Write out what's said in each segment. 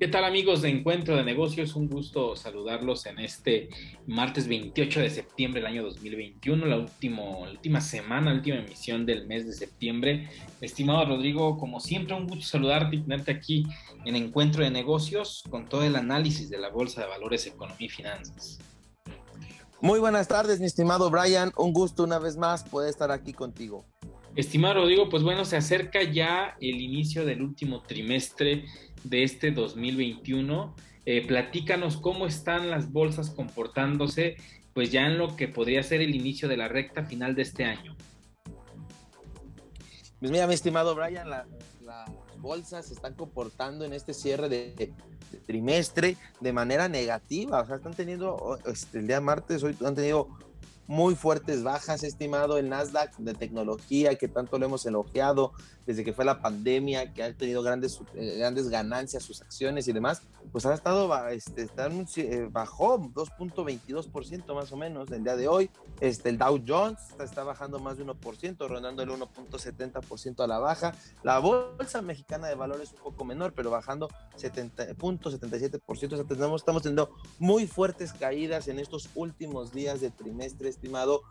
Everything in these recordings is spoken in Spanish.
¿Qué tal amigos de Encuentro de Negocios? Un gusto saludarlos en este martes 28 de septiembre del año 2021, la, último, la última semana, la última emisión del mes de septiembre. Estimado Rodrigo, como siempre, un gusto saludarte y tenerte aquí en Encuentro de Negocios con todo el análisis de la Bolsa de Valores, Economía y Finanzas. Muy buenas tardes, mi estimado Brian. Un gusto una vez más poder estar aquí contigo. Estimado Rodrigo, pues bueno, se acerca ya el inicio del último trimestre de este 2021. Eh, platícanos cómo están las bolsas comportándose, pues ya en lo que podría ser el inicio de la recta final de este año. Pues mira, mi estimado Brian, las bolsas se están comportando en este cierre de, trimestre de manera negativa. O sea, están teniendo, este, el día martes, hoy han tenido muy fuertes bajas, estimado, el Nasdaq de tecnología que tanto lo hemos elogiado desde que fue la pandemia, que ha tenido grandes, eh, grandes ganancias sus acciones y demás, pues ha estado, este, eh, bajó 2.22% más o menos el día de hoy. Este, el Dow Jones está, bajando más de 1%, rondando el 1.70% a la baja. La bolsa mexicana de valores un poco menor, pero bajando 70.77%. O sea, tenemos, estamos teniendo muy fuertes caídas en estos últimos días de trimestre, estimado.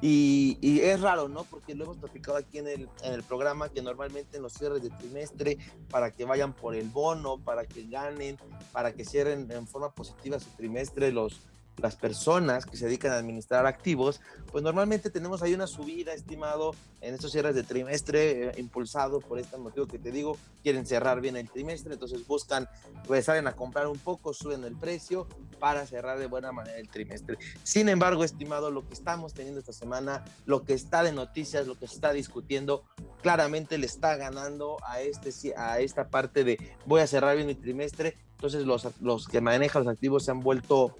Y, es raro, ¿no? Porque lo hemos platicado aquí en el, en el programa que normalmente en los cierres de trimestre, para que vayan por el bono, para que ganen, para que cierren en forma positiva su trimestre los, las personas que se dedican a administrar activos, pues normalmente tenemos ahí una subida, estimado, en estos cierres de trimestre, eh, impulsado por este motivo que te digo, quieren cerrar bien el trimestre, entonces buscan, pues salen a comprar un poco, suben el precio para cerrar de buena manera el trimestre. Sin embargo, estimado, lo que estamos teniendo esta semana, lo que está de noticias, lo que se está discutiendo, claramente le está ganando a, este, a esta parte de voy a cerrar bien mi trimestre, entonces los, los que manejan los activos se han vuelto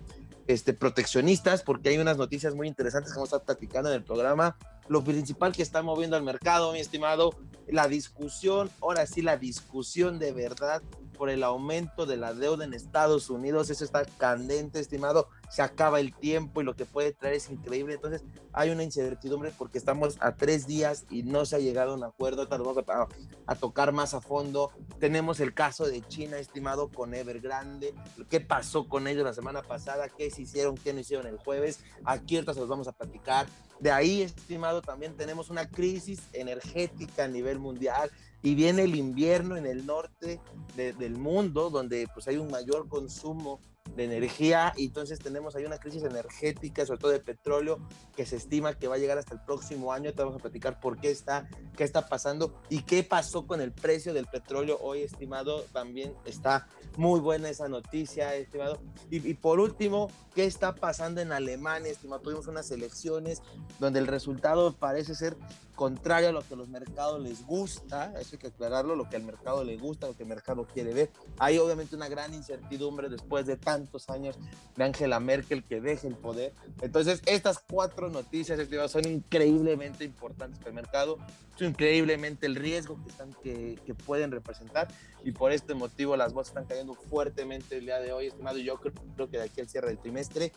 este, proteccionistas, porque hay unas noticias muy interesantes que vamos a estar platicando en el programa. Lo principal que está moviendo al mercado, mi estimado, la discusión, ahora sí, la discusión de verdad por el aumento de la deuda en Estados Unidos. Eso está candente, estimado. Se acaba el tiempo y lo que puede traer es increíble. Entonces, hay una incertidumbre porque estamos a tres días y no se ha llegado a un acuerdo. Ahorita vamos a, tocar más a fondo. Tenemos el caso de China, estimado, con Evergrande. ¿Qué pasó con ellos la semana pasada? ¿Qué se hicieron? ¿Qué no hicieron el jueves? Aquí ahorita se los vamos a platicar. De ahí, estimado, también tenemos una crisis energética a nivel mundial y viene el invierno en el norte del mundo, donde pues hay un mayor consumo de energía y entonces tenemos ahí una crisis energética, sobre todo de petróleo, que se estima que va a llegar hasta el próximo año. Te vamos a platicar por qué está, qué está pasando y qué pasó con el precio del petróleo hoy, estimado. También está muy buena esa noticia, estimado. Y, y por último, qué está pasando en Alemania, estimado. Tuvimos unas elecciones donde el resultado parece ser contrario a lo que a los mercados les gusta, eso hay que aclararlo, lo que al mercado le gusta, lo que el mercado quiere ver. Hay obviamente una gran incertidumbre después de tantos años de Angela Merkel que deje el poder. Entonces, estas cuatro noticias son increíblemente importantes para el mercado, son increíblemente el riesgo que, están, que, que pueden representar y por este motivo las bolsas están cayendo fuertemente el día de hoy, estimado. Y yo creo, que de aquí al cierre del trimestre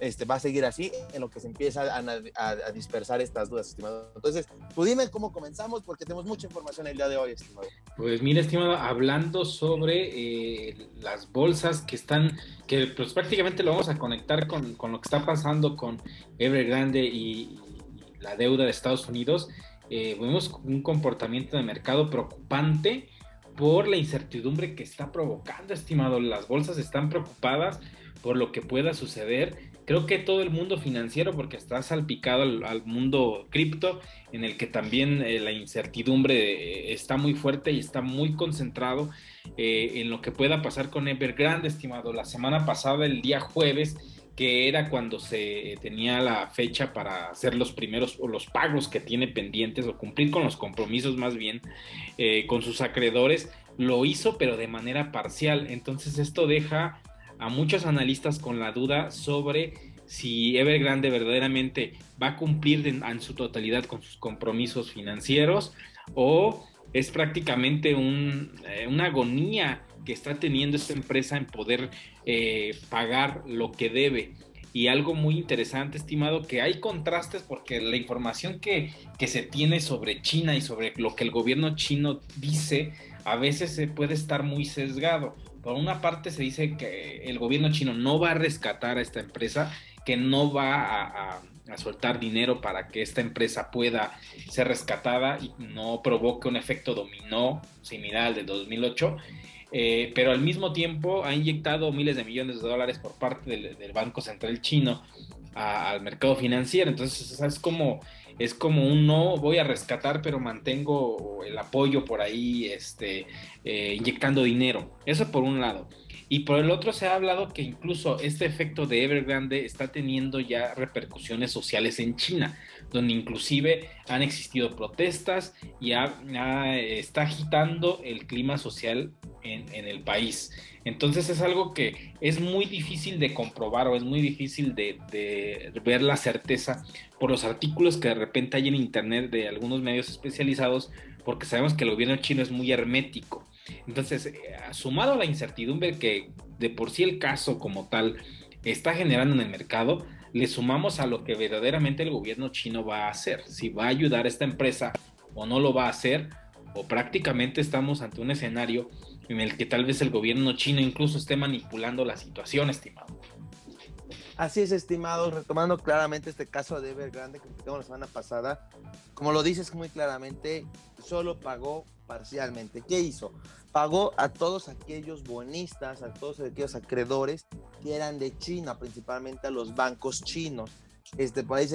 este, va a seguir así en lo que se empieza a, a dispersar estas dudas, estimado. Entonces, Tú dime cómo comenzamos porque tenemos mucha información el día de hoy, estimado. Pues mira, estimado, hablando sobre eh, las bolsas que están, que pues prácticamente lo vamos a conectar con, con lo que está pasando con Evergrande y, la deuda de Estados Unidos, eh, vemos un comportamiento de mercado preocupante por la incertidumbre que está provocando, estimado. Las bolsas están preocupadas por lo que pueda suceder. Creo que todo el mundo financiero, porque está salpicado al, mundo cripto, en el que también eh, la incertidumbre eh, está muy fuerte y está muy concentrado eh, en lo que pueda pasar con Evergrande, estimado. La semana pasada, el día jueves, que era cuando se tenía la fecha para hacer los primeros o los pagos que tiene pendientes o cumplir con los compromisos más bien con sus acreedores, lo hizo pero de manera parcial. Entonces esto deja a muchos analistas con la duda sobre si Evergrande verdaderamente va a cumplir en, su totalidad con sus compromisos financieros o es prácticamente eh, una agonía que está teniendo esta empresa en poder eh, pagar lo que debe. Y algo muy interesante, estimado, que hay contrastes porque la información que, que se tiene sobre China y sobre lo que el gobierno chino dice, a veces se puede estar muy sesgado por una parte se dice que el gobierno chino no va a rescatar a esta empresa, que no va a, soltar dinero para que esta empresa pueda ser rescatada y no provoque un efecto dominó similar al de 2008. Eh, pero al mismo tiempo ha inyectado miles de millones de dólares por parte del, Banco Central chino al mercado financiero. Entonces es como es como un no voy a rescatar, pero mantengo el apoyo por ahí, este, eh, inyectando dinero. Eso por un lado. Y por el otro se ha hablado que incluso este efecto de Evergrande está teniendo ya repercusiones sociales en China, donde inclusive han existido protestas y está agitando el clima social en, el país. Entonces es algo que es muy difícil de comprobar o es muy difícil de, ver la certeza por los artículos que de repente hay en internet de algunos medios especializados, porque sabemos que el gobierno chino es muy hermético entonces, eh, sumado a la incertidumbre que de por sí el caso como tal está generando en el mercado, le sumamos a lo que verdaderamente el gobierno chino va a hacer, si va a ayudar a esta empresa o no lo va a hacer, o prácticamente estamos ante un escenario en el que tal vez el gobierno chino incluso esté manipulando la situación, estimado. Así es, estimado, retomando claramente este caso de Evergrande que tuvimos la semana pasada, como lo dices muy claramente, solo pagó parcialmente. ¿Qué hizo? Pagó a todos aquellos bonistas, a todos aquellos acreedores que eran de China, principalmente a los bancos chinos. Este, por ahí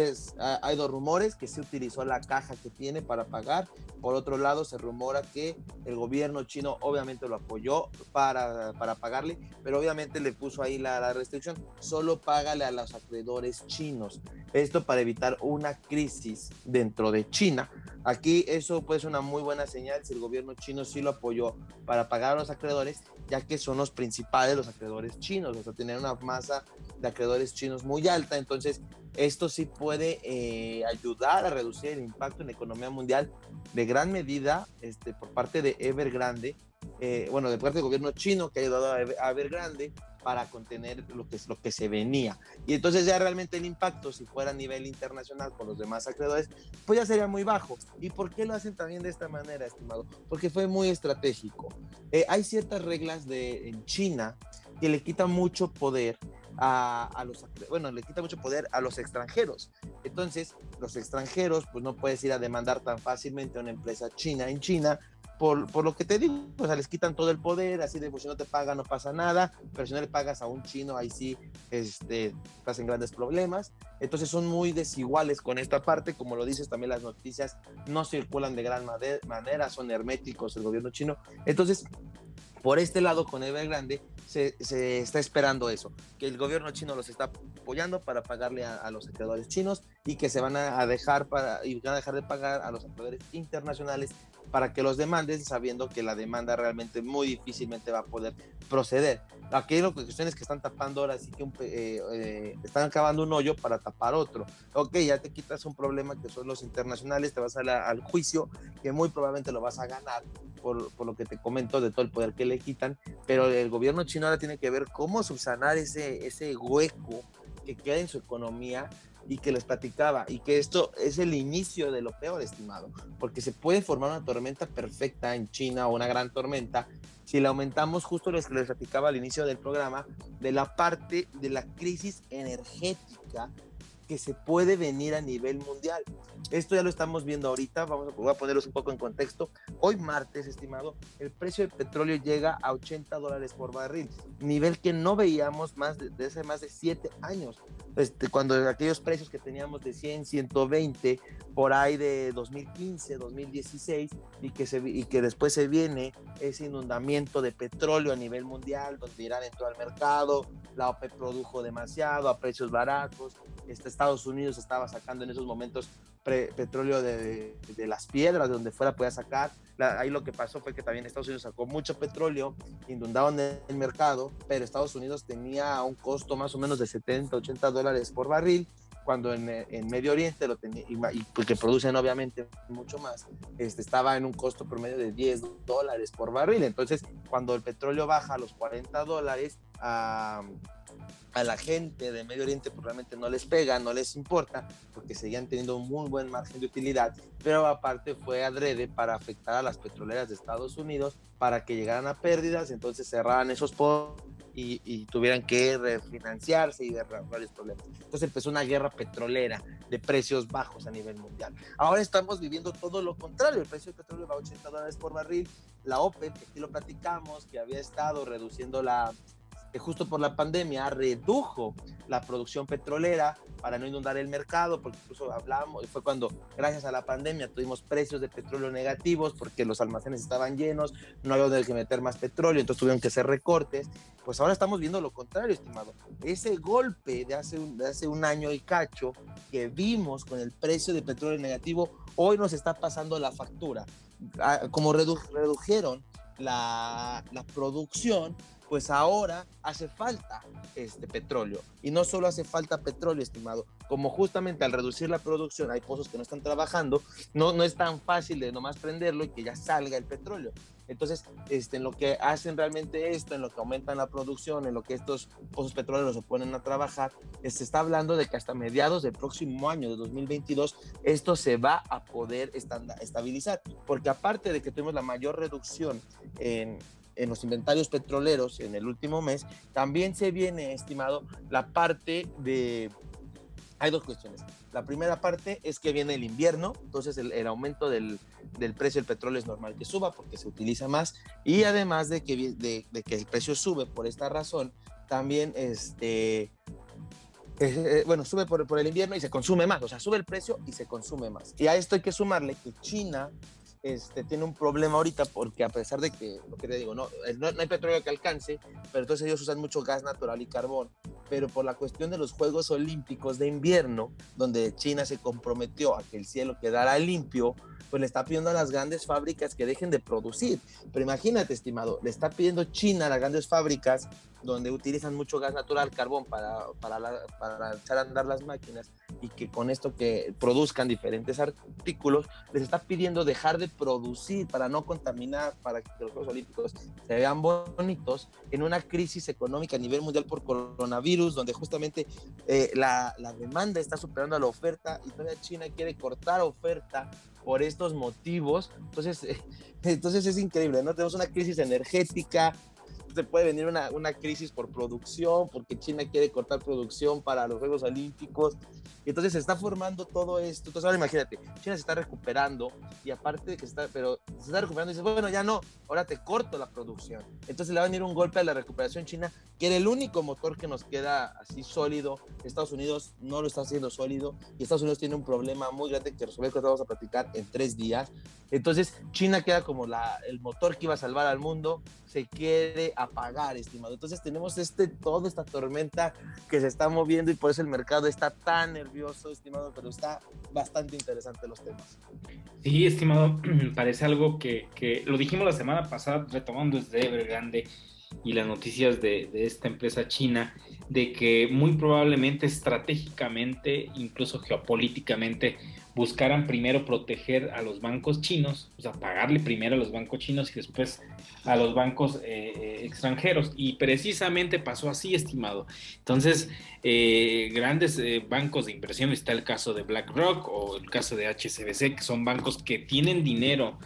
hay dos rumores que se utilizó la caja que tiene para pagar. Por otro lado, se rumora que el gobierno chino obviamente lo apoyó para, para pagarle, pero obviamente le puso ahí la, la, restricción. Solo págale a los acreedores chinos. Esto para evitar una crisis dentro de China. Aquí eso puede ser una muy buena señal si el gobierno chino sí lo apoyó para pagar a los acreedores, ya que son los principales los acreedores chinos, o sea, tener una masa de acreedores chinos muy alta. Entonces, esto sí puede eh, ayudar a reducir el impacto en la economía mundial de gran medida este, por parte de Evergrande, eh, bueno, de parte del gobierno chino que ha ayudado a Evergrande para contener lo que, lo que se venía. Y entonces ya realmente el impacto, si fuera a nivel internacional con los demás acreedores, pues ya sería muy bajo. ¿Y por qué lo hacen también de esta manera, estimado? Porque fue muy estratégico. Eh, hay ciertas reglas de, en China que le quitan mucho poder a, los, bueno, le quita mucho poder a los extranjeros. Entonces, los extranjeros, pues no puedes ir a demandar tan fácilmente a una empresa china en China, por, por, lo que te digo, o sea, les quitan todo el poder, así de, pues si no te paga no pasa nada, pero si no le pagas a un chino, ahí sí, este, estás en grandes problemas. Entonces son muy desiguales con esta parte, como lo dices también las noticias no circulan de gran manera, son herméticos el gobierno chino. Entonces, por este lado, con Evergrande, se, se está esperando eso, que el gobierno chino los está apoyando para pagarle a, los acreedores chinos y que se van a dejar para y van a dejar de pagar a los acreedores internacionales para que los demanden sabiendo que la demanda realmente muy difícilmente va a poder proceder. Aquí hay cuestiones que están tapando ahora sí que eh, eh, están acabando un hoyo para tapar otro. Ok, ya te quitas un problema que son los internacionales, te vas a al juicio, que muy probablemente lo vas a ganar por, por, lo que te comento de todo el poder que le quitan, pero el gobierno chino ahora tiene que ver cómo subsanar ese, ese hueco que queda en su economía y que les platicaba y que esto es el inicio de lo peor, estimado, porque se puede formar una tormenta perfecta en China o una gran tormenta si le aumentamos justo lo que les platicaba al inicio del programa de la parte de la crisis energética que se puede venir a nivel mundial. Esto ya lo estamos viendo ahorita, vamos a, a ponerlos un poco en contexto. Hoy martes, estimado, el precio del petróleo llega a 80 dólares por barril, nivel que no veíamos más de, hace más de 7 años. Este, cuando aquellos precios que teníamos de 100, 120, por ahí de 2015, 2016, y que, se, y que después se viene ese inundamiento de petróleo a nivel mundial, donde Irán entró al mercado, la OPEP produjo demasiado a precios baratos, este, Estados Unidos estaba sacando en esos momentos petróleo de, de, las piedras, de donde fuera podía sacar. ahí lo que pasó fue que también Estados Unidos sacó mucho petróleo, inundaban el mercado, pero Estados Unidos tenía un costo más o menos de 70, 80 dólares por barril, cuando en, en Medio Oriente lo tenía, y, y pues producen obviamente mucho más, este, estaba en un costo promedio de 10 dólares por barril. Entonces, cuando el petróleo baja a los 40 dólares, a a la gente de Medio Oriente pues realmente no les pega, no les importa, porque seguían teniendo un muy buen margen de utilidad, pero aparte fue adrede para afectar a las petroleras de Estados Unidos para que llegaran a pérdidas, entonces cerraran esos pozos y, tuvieran que refinanciarse y de varios problemas. Entonces empezó una guerra petrolera de precios bajos a nivel mundial. Ahora estamos viviendo todo lo contrario, el precio del petróleo va a 80 dólares por barril, la OPEP, aquí lo platicamos, que había estado reduciendo la que justo por la pandemia redujo la producción petrolera para no inundar el mercado, porque incluso hablamos, fue cuando gracias a la pandemia tuvimos precios de petróleo negativos porque los almacenes estaban llenos, no había donde meter más petróleo, entonces tuvieron que hacer recortes. Pues ahora estamos viendo lo contrario, estimado. Ese golpe de hace un, de hace un año y cacho que vimos con el precio de petróleo negativo, hoy nos está pasando la factura. Ah, como redujeron la, producción, pues ahora hace falta este petróleo. Y no solo hace falta petróleo, estimado, como justamente al reducir la producción hay pozos que no están trabajando, no, no es tan fácil de nomás prenderlo y que ya salga el petróleo. Entonces, este, en lo que hacen realmente esto, en lo que aumentan la producción, en lo que estos pozos petroleros se ponen a trabajar, se está hablando de que hasta mediados del próximo año, de 2022, esto se va a poder estabilizar. Porque aparte de que tuvimos la mayor reducción en, en los inventarios petroleros en el último mes, también se viene estimado la parte de... Hay dos cuestiones. La primera parte es que viene el invierno, entonces el, aumento del, del, precio del petróleo es normal que suba porque se utiliza más y además de que, de, que el precio sube por esta razón, también este, eh, eh, bueno, sube por, por, el invierno y se consume más, o sea, sube el precio y se consume más. Y a esto hay que sumarle que China este, tiene un problema ahorita porque a pesar de que, lo que te digo, no, no, hay petróleo que alcance, pero entonces ellos usan mucho gas natural y carbón. Pero por la cuestión de los Juegos Olímpicos de invierno, donde China se comprometió a que el cielo quedara limpio, pues le está pidiendo a las grandes fábricas que dejen de producir. Pero imagínate, estimado, le está pidiendo China a las grandes fábricas donde utilizan mucho gas natural, carbón para, para, para echar a andar las máquinas y que con esto que produzcan diferentes artículos, les está pidiendo dejar de producir para no contaminar, para que los Juegos Olímpicos se vean bonitos en una crisis económica a nivel mundial por coronavirus, donde justamente eh, la, la demanda está superando a la oferta y todavía China quiere cortar oferta por estos motivos. Entonces, entonces es increíble, ¿no? Tenemos una crisis energética, se puede venir una, una, crisis por producción, porque China quiere cortar producción para los Juegos Olímpicos. Y entonces se está formando todo esto. Entonces ahora imagínate, China se está recuperando y aparte de que está, pero se está recuperando y dice, bueno, ya no, ahora te corto la producción. Entonces le va a venir un golpe a la recuperación china, que era el único motor que nos queda así sólido. Estados Unidos no lo está haciendo sólido y Estados Unidos tiene un problema muy grande que resolver que vamos a platicar en tres días. Entonces China queda como el motor que iba a salvar al mundo, se quiere apagar, estimado. Entonces tenemos este, toda esta tormenta que se está moviendo y por eso el mercado está tan nervioso, estimado, pero está bastante interesante los temas. Sí, estimado, parece algo que, que lo dijimos la semana pasada, retomando desde Evergrande y las noticias de, esta empresa china, de que muy probablemente estratégicamente, incluso geopolíticamente, buscaran primero proteger a los bancos chinos, o sea, pagarle primero a los bancos chinos y después a los bancos eh, eh, extranjeros. Y precisamente pasó así, estimado. Entonces, eh, grandes bancos de inversión, está el caso de BlackRock o el caso de HSBC, que son bancos que tienen dinero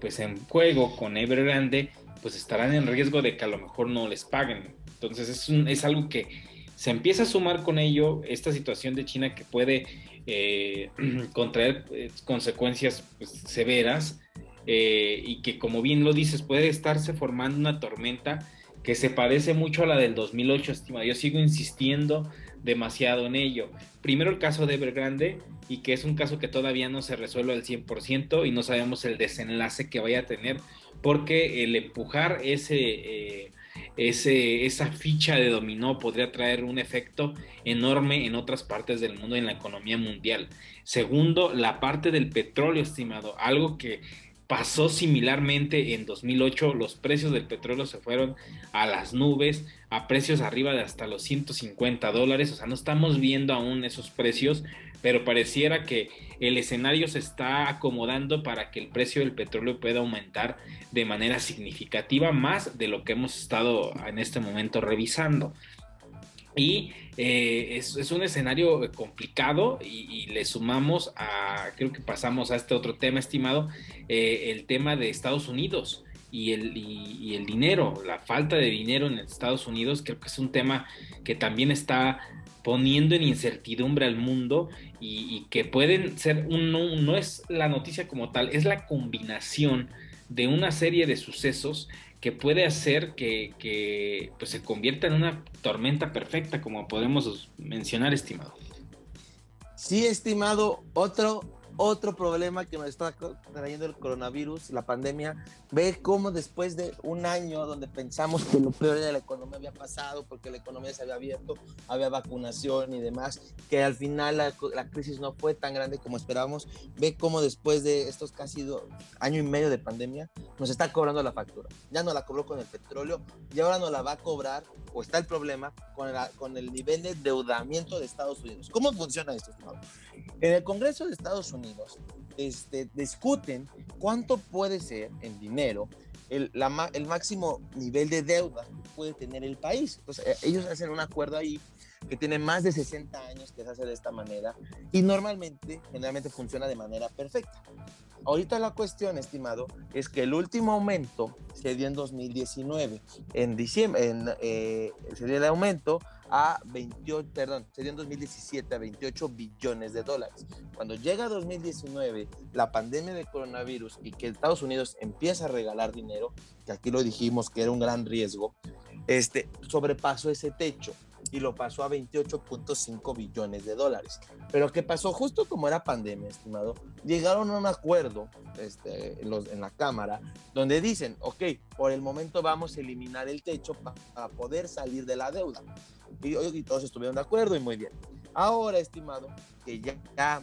pues en juego con Evergrande, pues estarán en riesgo de que a lo mejor no les paguen. Entonces, es, es algo que se empieza a sumar con ello esta situación de China que puede eh, contraer eh, consecuencias pues, severas eh, y que como bien lo dices puede estarse formando una tormenta que se parece mucho a la del 2008, estimado. Yo sigo insistiendo demasiado en ello. Primero el caso de Evergrande y que es un caso que todavía no se resuelve al 100% y no sabemos el desenlace que vaya a tener porque el empujar ese ese, esa ficha de dominó podría traer un efecto enorme en otras partes del mundo, en la economía mundial. Segundo, la parte del petróleo, estimado, algo que pasó similarmente en 2008, los precios del petróleo se fueron a las nubes, a precios arriba de hasta los 150 dólares, o sea, no estamos viendo aún esos precios, pero pareciera que el escenario se está acomodando para que el precio del petróleo pueda aumentar de manera significativa más de lo que hemos estado en este momento revisando. Y eh, es, un escenario complicado y, le sumamos a, creo que pasamos a este otro tema, estimado, eh, el tema de Estados Unidos y el, y, el dinero, la falta de dinero en Estados Unidos, creo que es un tema que también está poniendo en incertidumbre al mundo y, que pueden ser, un, no, es la noticia como tal, es la combinación de una serie de sucesos que puede hacer que, pues, se convierta en una tormenta perfecta, como podemos mencionar, estimado. Sí, estimado, otro otro problema que nos está trayendo el coronavirus, la pandemia, ve cómo después de un año donde pensamos que lo peor de la economía había pasado porque la economía se había abierto, había vacunación y demás, que al final la, crisis no fue tan grande como esperábamos, ve cómo después de estos casi dos, año y medio de pandemia nos está cobrando la factura. Ya no la cobró con el petróleo y ahora no la va a cobrar, o está el problema, con, con el nivel de endeudamiento de Estados Unidos. ¿Cómo funciona esto? En el Congreso de Estados Unidos este, discuten cuánto puede ser en dinero el, el máximo nivel de deuda que puede tener el país. Entonces, eh, ellos hacen un acuerdo ahí que tiene más de 60 años que se hace de esta manera y normalmente, generalmente funciona de manera perfecta. Ahorita la cuestión, estimado, es que el último aumento se dio en 2019. En diciembre en, eh, se dio el aumento a 28, perdón, se dio en 2017 a 28 billones de dólares. Cuando llega 2019, la pandemia de coronavirus y que Estados Unidos empieza a regalar dinero, que aquí lo dijimos que era un gran riesgo, este, sobrepasó ese techo y lo pasó a 28.5 billones de dólares. Pero ¿qué pasó? Justo como era pandemia, estimado, llegaron a un acuerdo este, en, los, en la Cámara donde dicen, ok, por el momento vamos a eliminar el techo para poder salir de la deuda. Y, todos estuvieron de acuerdo y muy bien. Ahora, estimado, que ya, ya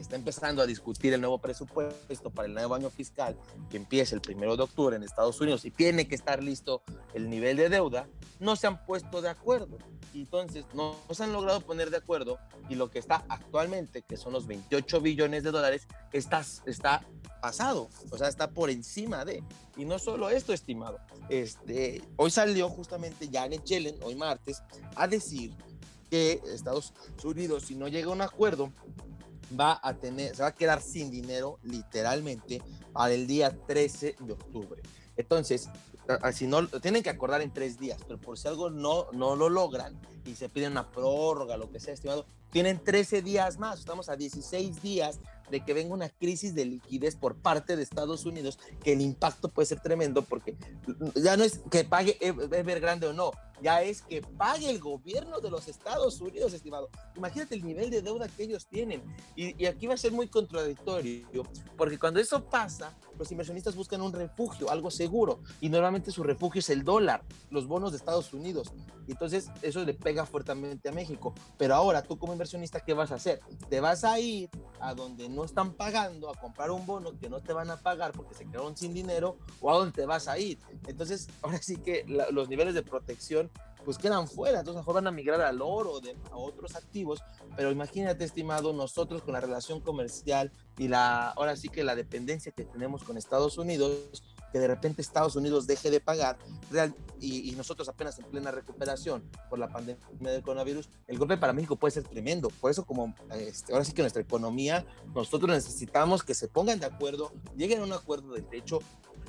está empezando a discutir el nuevo presupuesto para el nuevo año fiscal que empieza el primero de octubre en Estados Unidos y tiene que estar listo el nivel de deuda, no se han puesto de acuerdo. Entonces, no, se han logrado poner de acuerdo y lo que está actualmente, que son los 28 billones de dólares, está, está pasado, o sea, está por encima de. Y no solo esto, estimado. Este, hoy salió justamente Janet Yellen, hoy martes, a decir que Estados Unidos, si no llega a un acuerdo, va a tener, se va a quedar sin dinero literalmente para el día 13 de octubre. Entonces, si no, tienen que acordar en tres días, pero por si algo no, no lo logran y se piden una prórroga, lo que sea, estimado, tienen 13 días más, estamos a 16 días de que venga una crisis de liquidez por parte de Estados Unidos, que el impacto puede ser tremendo porque ya no es que pague Evergrande o no, ya es que pague el gobierno de los Estados Unidos, estimado. Imagínate el nivel de deuda que ellos tienen. Y, aquí va a ser muy contradictorio, porque cuando eso pasa, los inversionistas buscan un refugio, algo seguro, y normalmente su refugio es el dólar, los bonos de Estados Unidos. Y entonces eso le pega fuertemente a México. Pero ahora tú como inversionista, ¿qué vas a hacer? Te vas a ir a donde no están pagando, a comprar un bono que no te van a pagar porque se quedaron sin dinero, o a dónde te vas a ir. Entonces, ahora sí que los niveles de protección pues quedan fuera, entonces mejor van a migrar al oro, de, a otros activos, pero imagínate, estimado, nosotros con la relación comercial y la, ahora sí que la dependencia que tenemos con Estados Unidos, que de repente Estados Unidos deje de pagar real, y, nosotros apenas en plena recuperación por la pandemia del coronavirus, el golpe para México puede ser tremendo. Por eso, como este, ahora sí que nuestra economía, nosotros necesitamos que se pongan de acuerdo, lleguen a un acuerdo de techo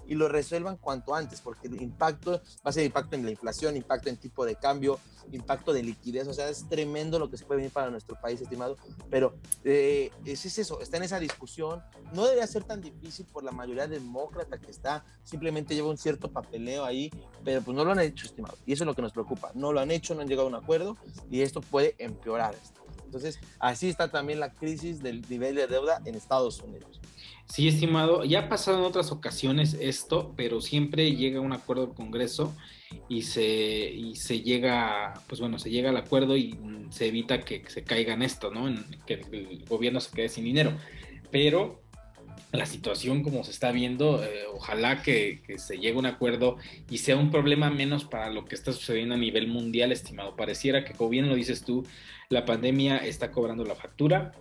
y lo resuelvan cuanto antes, porque el impacto va a ser impacto en la inflación, impacto en tipo de cambio, impacto de liquidez, o sea, es tremendo lo que se puede venir para nuestro país, estimado, pero eh, es, es eso, está en esa discusión, no debería ser tan difícil por la mayoría demócrata que está, simplemente lleva un cierto papeleo ahí, pero pues no lo han hecho, estimado, y eso es lo que nos preocupa, no lo han hecho, no han llegado a un acuerdo, y esto puede empeorar. Entonces, así está también la crisis del nivel de deuda en Estados Unidos. Sí, estimado, ya ha pasado en otras ocasiones esto, pero siempre llega un acuerdo del Congreso y se, llega, pues bueno, se llega al acuerdo y se evita que se caiga en esto, ¿no? Que el gobierno se quede sin dinero. Pero la situación como se está viendo, eh, ojalá que, que, se llegue a un acuerdo y sea un problema menos para lo que está sucediendo a nivel mundial, estimado. Pareciera que, como bien lo dices tú, la pandemia está cobrando la factura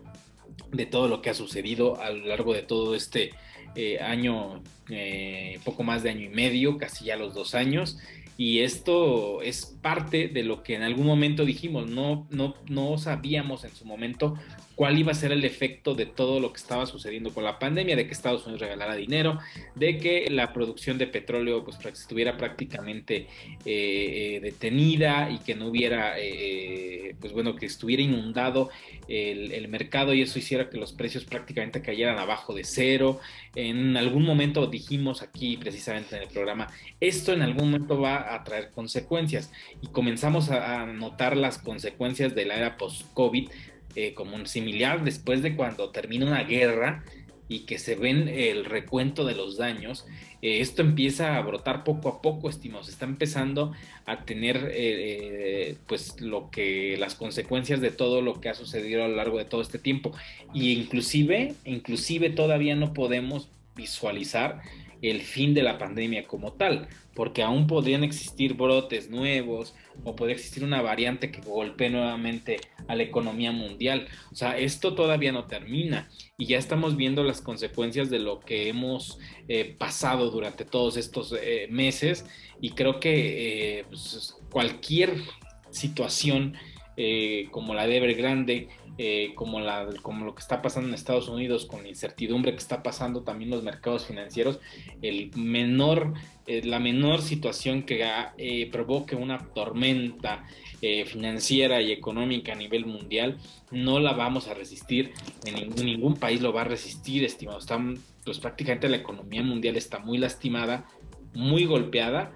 de todo lo que ha sucedido a lo largo de todo este eh, año, eh, poco más de año y medio, casi ya los dos años. Y esto es parte de lo que en algún momento dijimos, no, no, no sabíamos en su momento cuál iba a ser el efecto de todo lo que estaba sucediendo con la pandemia, de que Estados Unidos regalara dinero, de que la producción de petróleo pues, estuviera prácticamente eh, eh, detenida y que no hubiera, eh, pues bueno, que estuviera inundado el, mercado y eso hiciera que los precios prácticamente cayeran abajo de cero. En algún momento dijimos aquí precisamente en el programa, esto en algún momento va a traer consecuencias y comenzamos a, a notar las consecuencias de la era post-COVID eh, como un similar después de cuando termina una guerra y que se ven el recuento de los daños, eh, esto empieza a brotar poco a poco, estimados, está empezando a tener eh, pues lo que las consecuencias de todo lo que ha sucedido a lo largo de todo este tiempo. Y inclusive inclusive todavía no podemos visualizar el fin de la pandemia como tal, porque aún podrían existir brotes nuevos o podría existir una variante que golpee nuevamente a la economía mundial. O sea, esto todavía no termina y ya estamos viendo las consecuencias de lo que hemos eh, pasado durante todos estos eh, meses y creo que eh, pues, cualquier situación como la de Evergrande eh, como, la, como lo que está pasando en Estados Unidos, con la incertidumbre que está pasando también los mercados financieros, el menor, eh, la menor situación que eh, provoque una tormenta financiera y económica a nivel mundial, no la vamos a resistir, en ningún, ningún país lo va a resistir, estimado. Están, pues prácticamente la economía mundial está muy lastimada, muy golpeada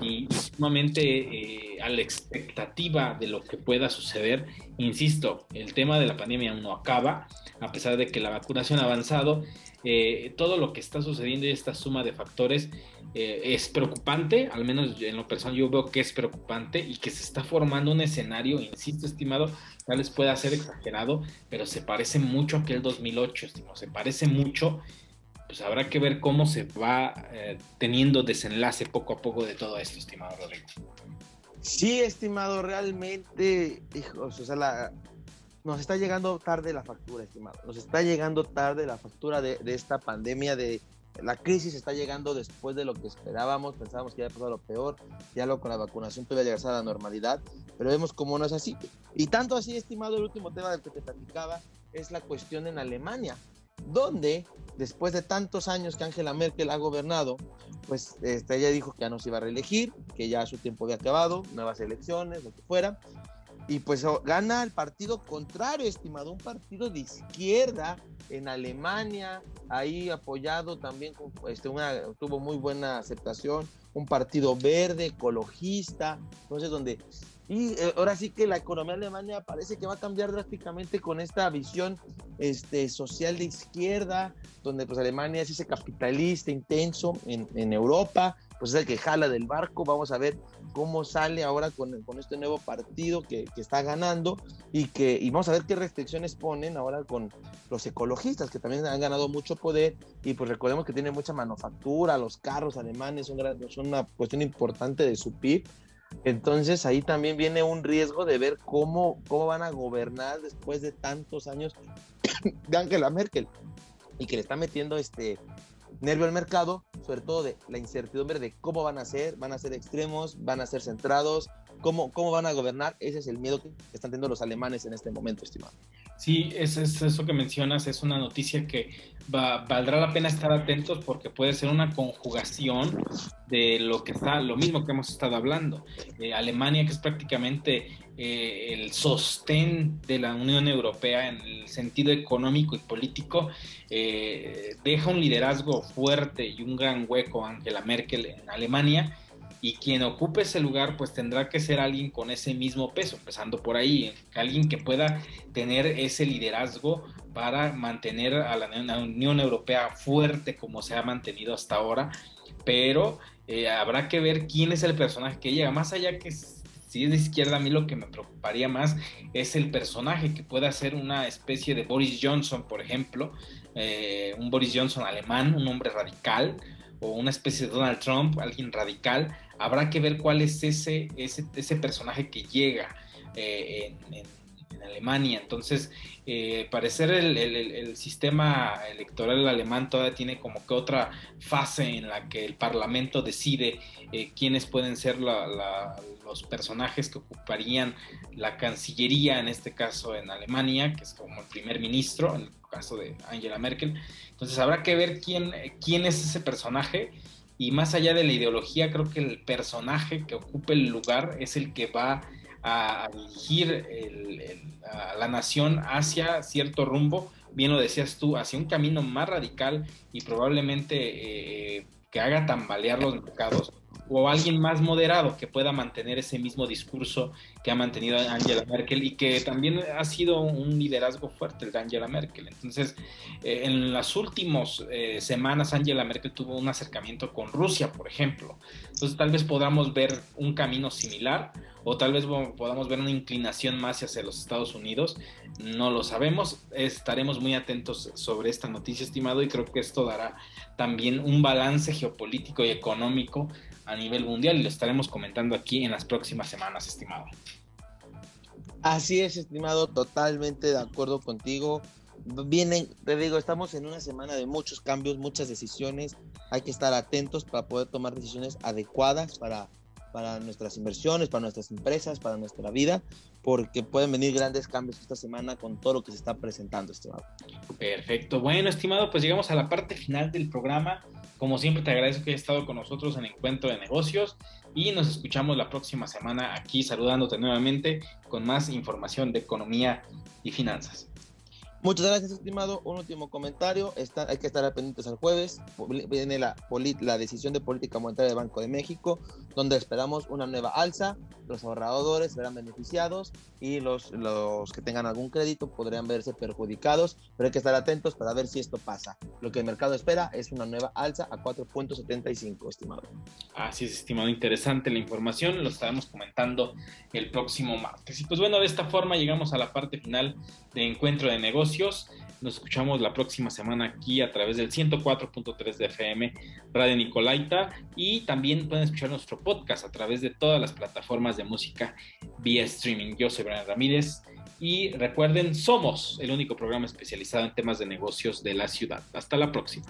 y sumamente eh, a la expectativa de lo que pueda suceder. Insisto, el tema de la pandemia aún no acaba, a pesar de que la vacunación ha avanzado. Eh, todo lo que está sucediendo y esta suma de factores eh, es preocupante, al menos en lo personal yo veo que es preocupante y que se está formando un escenario, insisto, estimado, tal vez pueda ser exagerado, pero se parece mucho a aquel 2008, estimado, se parece mucho pues habrá que ver cómo se va eh, teniendo desenlace poco a poco de todo esto, estimado Rodrigo. Sí, estimado, realmente, hijos, o sea, la, nos está llegando tarde la factura, estimado. Nos está llegando tarde la factura de, esta pandemia, de la crisis está llegando después de lo que esperábamos. Pensábamos que ya pasado lo peor, ya lo con la vacunación puede llegar a la normalidad, pero vemos cómo no es así. Y tanto así, estimado, el último tema del que te platicaba es la cuestión en Alemania donde después de tantos años que Angela Merkel ha gobernado, pues este, ella dijo que ya no se iba a reelegir, que ya su tiempo había acabado, nuevas elecciones, lo que fuera, y pues gana el partido contrario, estimado, un partido de izquierda en Alemania, ahí apoyado también, este, una, tuvo muy buena aceptación, un partido verde, ecologista, entonces donde y eh, ahora sí que la economía alemana parece que va a cambiar drásticamente con esta visión este, social de izquierda, donde pues Alemania es ese capitalista intenso en, en Europa, pues es el que jala del barco. Vamos a ver cómo sale ahora con, con este nuevo partido que, que, está ganando y, que, y vamos a ver qué restricciones ponen ahora con los ecologistas, que también han ganado mucho poder y pues recordemos que tienen mucha manufactura, los carros alemanes son, son una cuestión importante de su PIB entonces ahí también viene un riesgo de ver cómo, cómo van a gobernar después de tantos años de Angela Merkel y que le está metiendo este nervio al mercado, sobre todo de la incertidumbre de cómo van a ser, van a ser extremos, van a ser centrados, cómo, cómo van a gobernar. Ese es el miedo que están teniendo los alemanes en este momento, estimado. Sí, es, es eso que mencionas, es una noticia que va, valdrá la pena estar atentos porque puede ser una conjugación de lo que está, lo mismo que hemos estado hablando. Alemania, que es prácticamente eh, el sostén de la Unión Europea en el sentido económico y político, eh, deja un liderazgo fuerte y un gran hueco a Angela Merkel en Alemania y quien ocupe ese lugar pues tendrá que ser alguien con ese mismo peso, empezando por ahí, alguien que pueda tener ese liderazgo para mantener a la, Unión Europea fuerte como se ha mantenido hasta ahora, pero eh, habrá que ver quién es el personaje que llega, más allá que si es de izquierda, a mí lo que me preocuparía más es el personaje que pueda ser una especie de Boris Johnson, por ejemplo, eh, un Boris Johnson alemán, un hombre radical, o una especie de Donald Trump, alguien radical, habrá que ver cuál es ese, ese, ese personaje que llega eh, Alemania. Entonces, eh, parecer el, sistema electoral alemán todavía tiene como que otra fase en la que el Parlamento decide eh, quiénes pueden ser los personajes que ocuparían la Cancillería, en este caso en Alemania, que es como el primer ministro, en el caso de Angela Merkel. Entonces, habrá que ver quién, quién es ese personaje. Y más allá de la ideología, creo que el personaje que ocupe el lugar es el que va a, dirigir a la nación hacia cierto rumbo, bien lo decías tú, hacia un camino más radical y probablemente eh, que haga tambalear los mercados o alguien más moderado que pueda mantener ese mismo discurso que ha mantenido Angela Merkel y que también ha sido un liderazgo fuerte el de Angela Merkel. Entonces, eh, en las últimas eh, semanas Angela Merkel tuvo un acercamiento con Rusia, por ejemplo. Entonces, tal vez podamos ver un camino similar o tal vez podamos ver una inclinación más hacia los Estados Unidos. No lo sabemos. Estaremos muy atentos sobre esta noticia, estimado, y creo que esto dará también un balance geopolítico y económico a nivel mundial y lo estaremos comentando aquí en las próximas semanas, estimado. Así es, estimado, totalmente de acuerdo contigo. Vienen, te digo, estamos en una semana de muchos cambios, muchas decisiones. Hay que estar atentos para poder tomar decisiones adecuadas para, para nuestras inversiones, para nuestras empresas, para nuestra vida, porque pueden venir grandes cambios esta semana con todo lo que se está presentando, estimado. Perfecto. Bueno, estimado, pues llegamos a la parte final del programa. Como siempre, te agradezco que hayas estado con nosotros en Encuentro de Negocios y nos escuchamos la próxima semana aquí saludándote nuevamente con más información de economía y finanzas. Muchas gracias, estimado. Un último comentario. Está, hay que estar pendientes al jueves. Viene la, la decisión de política monetaria del Banco de México, donde esperamos una nueva alza. Los ahorradores serán beneficiados y los, los que tengan algún crédito podrían verse perjudicados, pero hay que estar atentos para ver si esto pasa. Lo que el mercado espera es una nueva alza a 4.75, estimado. Así es, estimado. Interesante la información. Lo estaremos comentando el próximo martes. Y pues bueno, de esta forma llegamos a la parte final de Encuentro de Nos escuchamos la próxima semana aquí a través del 104.3 de FM Radio Nicolaita y también pueden escuchar nuestro podcast a través de todas las plataformas de música vía streaming. Yo soy Brian Ramírez y recuerden, somos el único programa especializado en temas de negocios de la ciudad. Hasta la próxima.